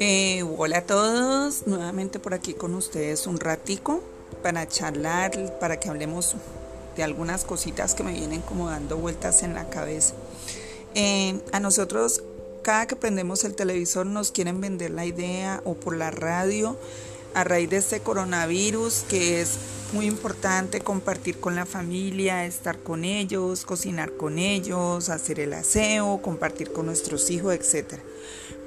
Eh, hola a todos, nuevamente por aquí con ustedes un ratico para charlar, para que hablemos de algunas cositas que me vienen como dando vueltas en la cabeza. Eh, a nosotros, cada que prendemos el televisor nos quieren vender la idea o por la radio a raíz de este coronavirus que es muy importante compartir con la familia, estar con ellos, cocinar con ellos, hacer el aseo, compartir con nuestros hijos, etc.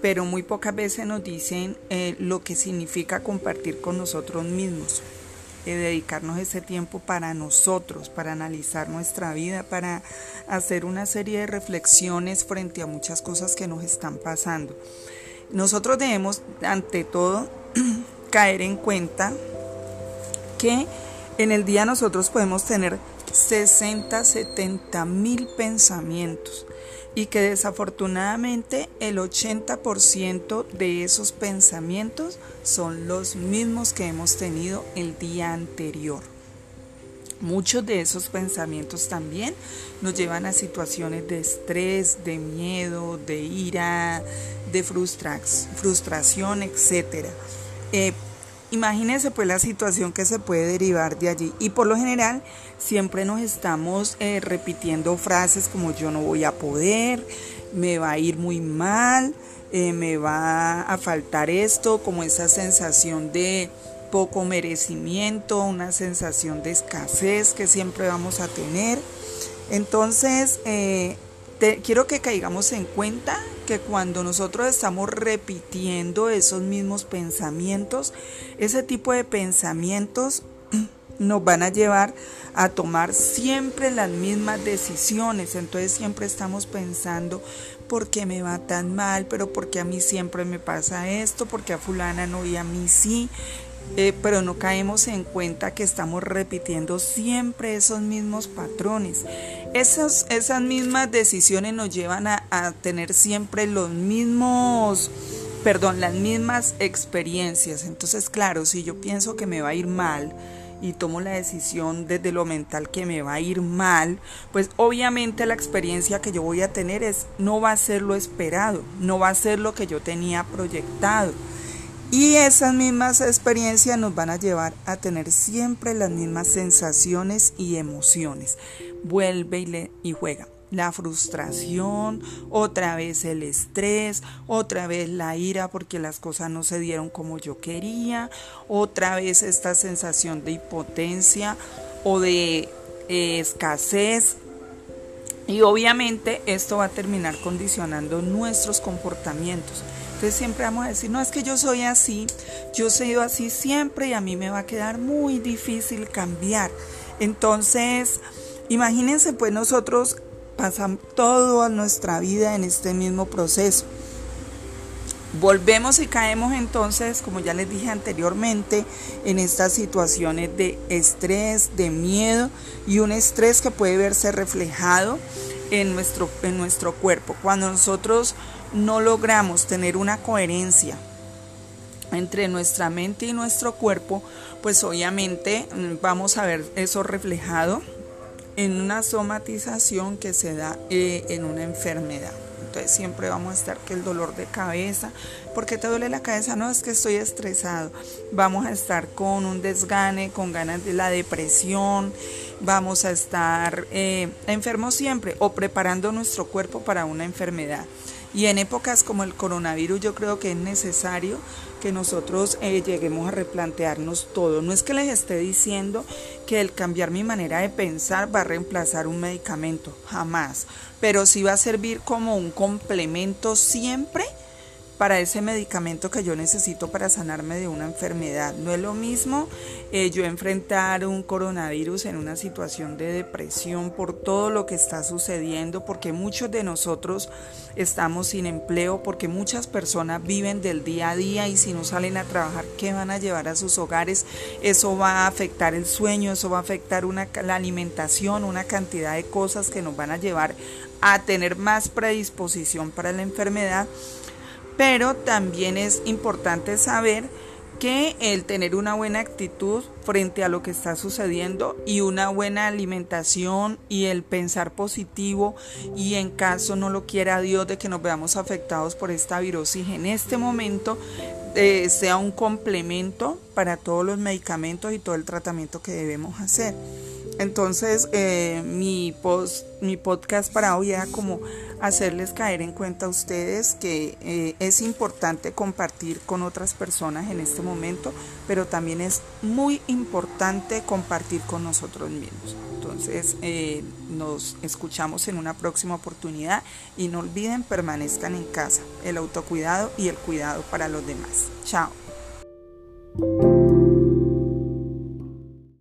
Pero muy pocas veces nos dicen eh, lo que significa compartir con nosotros mismos, eh, dedicarnos ese tiempo para nosotros, para analizar nuestra vida, para hacer una serie de reflexiones frente a muchas cosas que nos están pasando. Nosotros debemos, ante todo, caer en cuenta que en el día nosotros podemos tener 60, 70 mil pensamientos y que desafortunadamente el 80% de esos pensamientos son los mismos que hemos tenido el día anterior. Muchos de esos pensamientos también nos llevan a situaciones de estrés, de miedo, de ira, de frustración, etc. Eh, imagínense pues la situación que se puede derivar de allí. Y por lo general siempre nos estamos eh, repitiendo frases como yo no voy a poder, me va a ir muy mal, eh, me va a faltar esto, como esa sensación de poco merecimiento, una sensación de escasez que siempre vamos a tener. Entonces, quiero que caigamos en cuenta que cuando nosotros estamos repitiendo esos mismos pensamientos, ese tipo de pensamientos nos van a llevar a tomar siempre las mismas decisiones. Entonces siempre estamos pensando, ¿por qué me va tan mal? Pero ¿por qué a mí siempre me pasa esto? ¿Por qué a fulana no y a mí sí? Eh, pero no caemos en cuenta que estamos repitiendo siempre esos mismos patrones. Esas, esas mismas decisiones nos llevan a, tener siempre los mismos, perdón, las mismas experiencias. Entonces, claro, si yo pienso que me va a ir mal, y tomo la decisión desde lo mental que me va a ir mal, pues obviamente la experiencia que yo voy a tener es no va a ser lo esperado, no va a ser lo que yo tenía proyectado. Y esas mismas experiencias nos van a llevar a tener siempre las mismas sensaciones y emociones. Vuelve y, y juega. La frustración, otra vez el estrés, otra vez la ira porque las cosas no se dieron como yo quería, otra vez esta sensación de impotencia o de eh, escasez, y obviamente esto va a terminar condicionando nuestros comportamientos. Entonces siempre vamos a decir, no es que yo soy así, yo sido así siempre y a mí me va a quedar muy difícil cambiar. Entonces, imagínense pues nosotros pasamos toda nuestra vida en este mismo proceso. Volvemos y caemos entonces, como ya les dije anteriormente, en estas situaciones de estrés, de miedo y un estrés que puede verse reflejado en nuestro, en nuestro cuerpo. Cuando nosotros no logramos tener una coherencia entre nuestra mente y nuestro cuerpo, pues obviamente mm, vamos a ver eso reflejado en una somatización que se da eh, en una enfermedad. Entonces siempre vamos a estar que el dolor de cabeza, porque te duele la cabeza? No es que estoy estresado. Vamos a estar con un desgane, con ganas de la depresión, vamos a estar eh, enfermos siempre o preparando nuestro cuerpo para una enfermedad. Y en épocas como el coronavirus yo creo que es necesario que nosotros eh, lleguemos a replantearnos todo. No es que les esté diciendo que el cambiar mi manera de pensar va a reemplazar un medicamento, jamás. Pero sí va a servir como un complemento siempre para ese medicamento que yo necesito para sanarme de una enfermedad. No es lo mismo eh, yo enfrentar un coronavirus en una situación de depresión por todo lo que está sucediendo, porque muchos de nosotros estamos sin empleo, porque muchas personas viven del día a día y si no salen a trabajar, ¿qué van a llevar a sus hogares? Eso va a afectar el sueño, eso va a afectar una, la alimentación, una cantidad de cosas que nos van a llevar a tener más predisposición para la enfermedad pero también es importante saber que el tener una buena actitud frente a lo que está sucediendo y una buena alimentación y el pensar positivo y en caso no lo quiera Dios de que nos veamos afectados por esta virosis en este momento eh, sea un complemento para todos los medicamentos y todo el tratamiento que debemos hacer. Entonces, eh, mi, post, mi podcast para hoy era como hacerles caer en cuenta a ustedes que eh, es importante compartir con otras personas en este momento, pero también es muy importante compartir con nosotros mismos. Entonces, eh, nos escuchamos en una próxima oportunidad y no olviden, permanezcan en casa, el autocuidado y el cuidado para los demás. Chao.